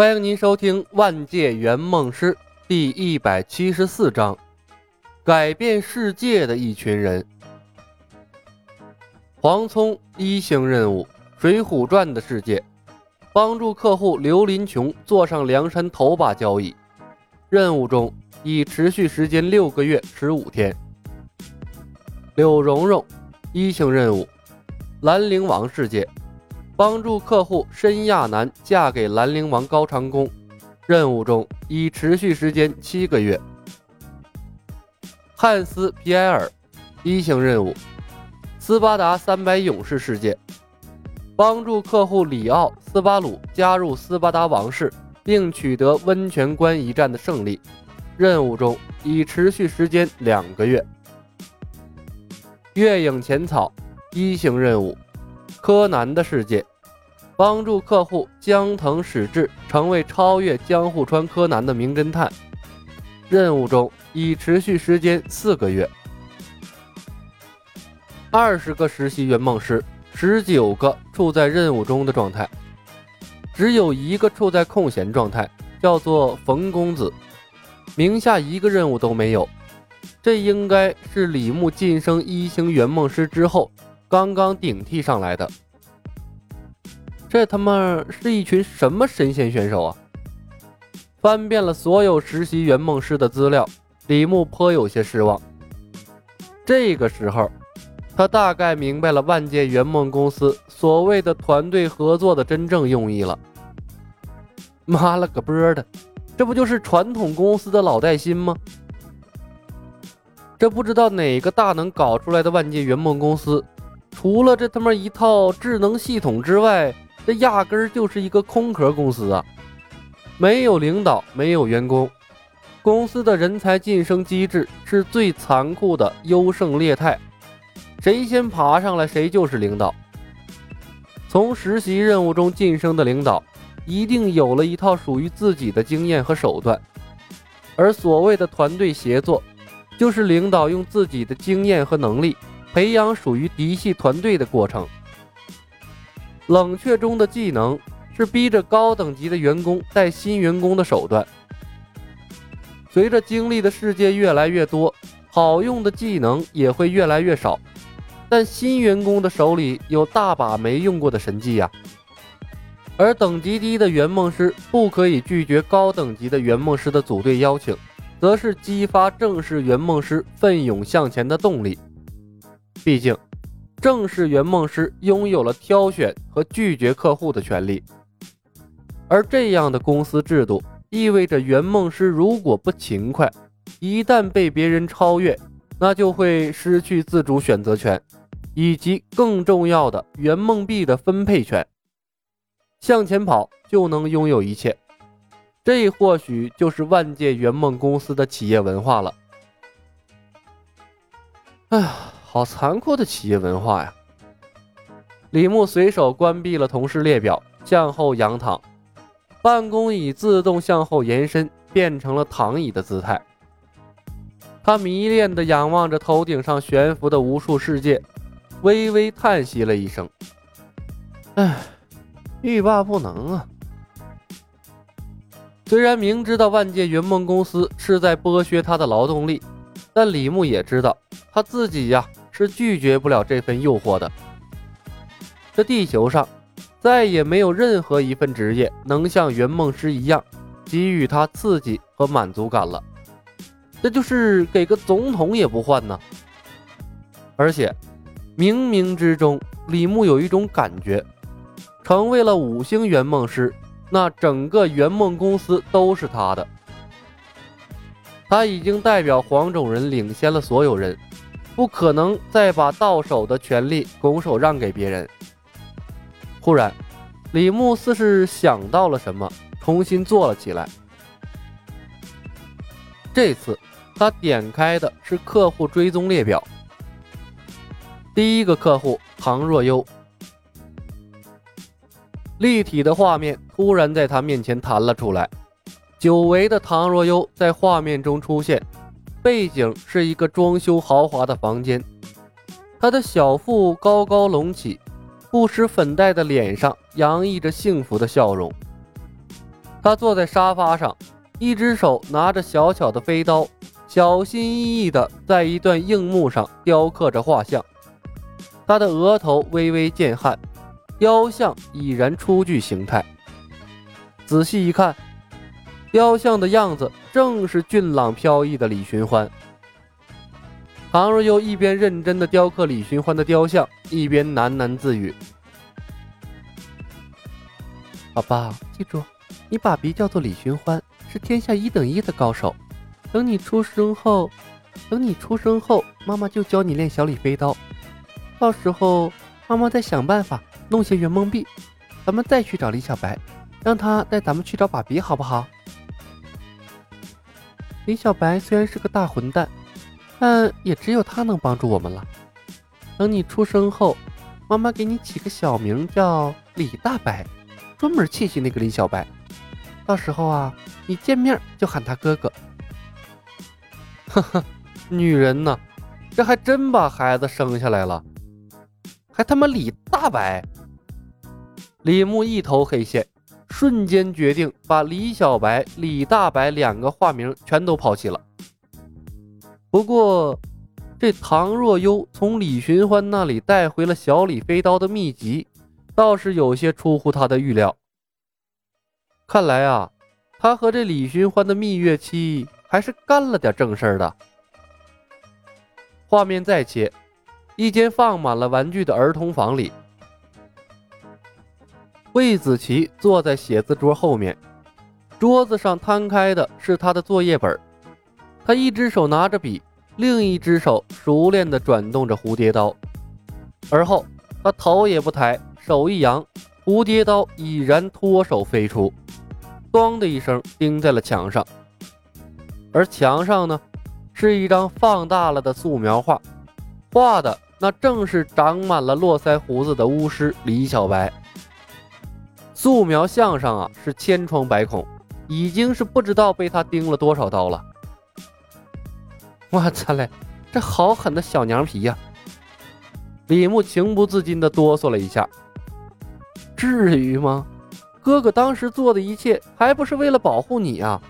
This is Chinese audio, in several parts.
欢迎您收听《万界圆梦师》第一百七十四章：改变世界的一群人。黄聪一星任务《水浒传》的世界，帮助客户刘林琼坐上梁山头把交椅。任务中已持续时间六个月十五天。柳蓉蓉一星任务《兰陵王世界》。帮助客户申亚楠嫁给兰陵王高长恭，任务中已持续时间七个月。汉斯皮埃尔一星任务：斯巴达三百勇士世界，帮助客户里奥斯巴鲁加入斯巴达王室，并取得温泉关一战的胜利。任务中已持续时间两个月。月影浅草一星任务：柯南的世界。帮助客户江藤史志成为超越江户川柯南的名侦探，任务中已持续时间四个月。二十个实习圆梦师，十九个处在任务中的状态，只有一个处在空闲状态，叫做冯公子，名下一个任务都没有。这应该是李牧晋升一星圆梦师之后刚刚顶替上来的。这他妈是一群什么神仙选手啊！翻遍了所有实习圆梦师的资料，李牧颇有些失望。这个时候，他大概明白了万界圆梦公司所谓的团队合作的真正用意了。妈了个波的，这不就是传统公司的老带新吗？这不知道哪个大能搞出来的万界圆梦公司，除了这他妈一套智能系统之外，这压根儿就是一个空壳公司啊！没有领导，没有员工，公司的人才晋升机制是最残酷的优胜劣汰，谁先爬上来谁就是领导。从实习任务中晋升的领导，一定有了一套属于自己的经验和手段，而所谓的团队协作，就是领导用自己的经验和能力培养属于嫡系团队的过程。冷却中的技能是逼着高等级的员工带新员工的手段。随着经历的世界越来越多，好用的技能也会越来越少。但新员工的手里有大把没用过的神技呀。而等级低的圆梦师不可以拒绝高等级的圆梦师的组队邀请，则是激发正式圆梦师奋勇向前的动力。毕竟。正式圆梦师拥有了挑选和拒绝客户的权利，而这样的公司制度意味着圆梦师如果不勤快，一旦被别人超越，那就会失去自主选择权，以及更重要的圆梦币的分配权。向前跑就能拥有一切，这或许就是万界圆梦公司的企业文化了。哎呀！好残酷的企业文化呀！李牧随手关闭了同事列表，向后仰躺，办公椅自动向后延伸，变成了躺椅的姿态。他迷恋地仰望着头顶上悬浮的无数世界，微微叹息了一声：“唉，欲罢不能啊！”虽然明知道万界云梦公司是在剥削他的劳动力，但李牧也知道他自己呀。是拒绝不了这份诱惑的。这地球上再也没有任何一份职业能像圆梦师一样给予他刺激和满足感了。这就是给个总统也不换呢。而且冥冥之中，李牧有一种感觉，成为了五星圆梦师，那整个圆梦公司都是他的。他已经代表黄种人领先了所有人。不可能再把到手的权利拱手让给别人。忽然，李牧似是想到了什么，重新坐了起来。这次他点开的是客户追踪列表。第一个客户唐若悠，立体的画面突然在他面前弹了出来，久违的唐若悠在画面中出现。背景是一个装修豪华的房间，他的小腹高高隆起，不施粉黛的脸上洋溢着幸福的笑容。他坐在沙发上，一只手拿着小巧的飞刀，小心翼翼地在一段硬木上雕刻着画像。他的额头微微见汗，雕像已然初具形态。仔细一看，雕像的样子正是俊朗飘逸的李寻欢。唐若悠一边认真的雕刻李寻欢的雕像，一边喃喃自语：“宝宝，记住。”你爸比叫做李寻欢，是天下一等一的高手。等你出生后，等你出生后，妈妈就教你练小李飞刀。到时候，妈妈再想办法弄些圆梦币，咱们再去找李小白，让他带咱们去找爸比，好不好？李小白虽然是个大混蛋，但也只有他能帮助我们了。等你出生后，妈妈给你起个小名叫李大白，专门气气那个李小白。到时候啊，你见面就喊他哥哥。呵呵，女人呢，这还真把孩子生下来了，还他妈李大白。李牧一头黑线，瞬间决定把李小白、李大白两个化名全都抛弃了。不过，这唐若幽从李寻欢那里带回了小李飞刀的秘籍，倒是有些出乎他的预料。看来啊，他和这李寻欢的蜜月期还是干了点正事儿的。画面再切，一间放满了玩具的儿童房里，魏子琪坐在写字桌后面，桌子上摊开的是他的作业本，他一只手拿着笔，另一只手熟练地转动着蝴蝶刀，而后他头也不抬，手一扬，蝴蝶刀已然脱手飞出。咣的一声，钉在了墙上。而墙上呢，是一张放大了的素描画，画的那正是长满了络腮胡子的巫师李小白。素描像上啊，是千疮百孔，已经是不知道被他钉了多少刀了。我操嘞，这好狠的小娘皮呀！李牧情不自禁地哆嗦了一下。至于吗？哥哥当时做的一切，还不是为了保护你啊？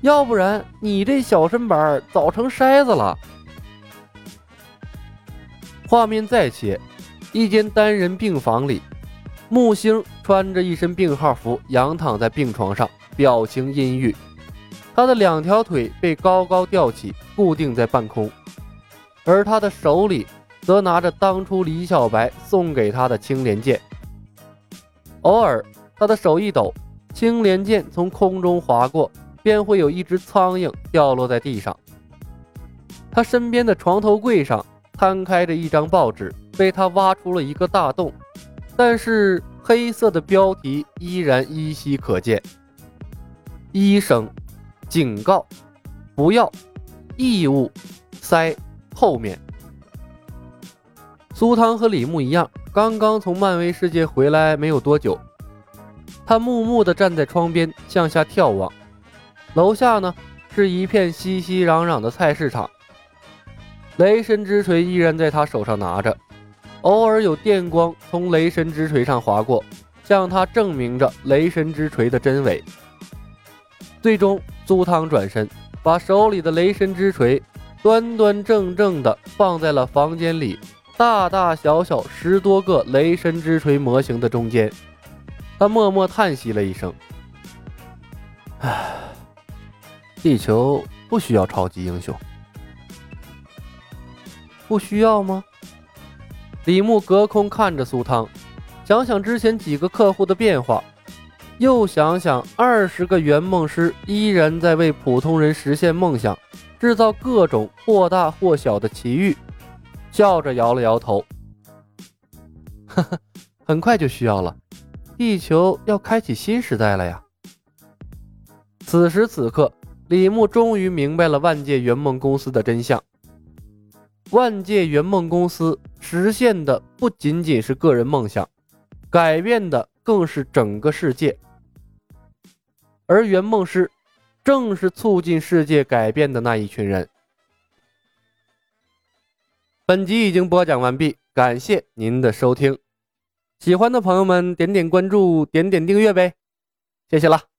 要不然你这小身板早成筛子了。画面再切，一间单人病房里，木星穿着一身病号服，仰躺在病床上，表情阴郁。他的两条腿被高高吊起，固定在半空，而他的手里则拿着当初李小白送给他的青莲剑，偶尔。他的手一抖，青莲剑从空中划过，便会有一只苍蝇掉落在地上。他身边的床头柜上摊开着一张报纸，被他挖出了一个大洞，但是黑色的标题依然依稀可见：“医生警告，不要异物塞后面。”苏汤和李牧一样，刚刚从漫威世界回来没有多久。他木木地站在窗边，向下眺望。楼下呢，是一片熙熙攘攘的菜市场。雷神之锤依然在他手上拿着，偶尔有电光从雷神之锤上划过，向他证明着雷神之锤的真伪。最终，苏汤转身，把手里的雷神之锤端端正正地放在了房间里大大小小十多个雷神之锤模型的中间。他默默叹息了一声：“唉，地球不需要超级英雄，不需要吗？”李牧隔空看着苏汤，想想之前几个客户的变化，又想想二十个圆梦师依然在为普通人实现梦想，制造各种或大或小的奇遇，笑着摇了摇头：“呵呵，很快就需要了。”地球要开启新时代了呀！此时此刻，李牧终于明白了万界圆梦公司的真相。万界圆梦公司实现的不仅仅是个人梦想，改变的更是整个世界。而圆梦师，正是促进世界改变的那一群人。本集已经播讲完毕，感谢您的收听。喜欢的朋友们，点点关注，点点订阅呗，谢谢了。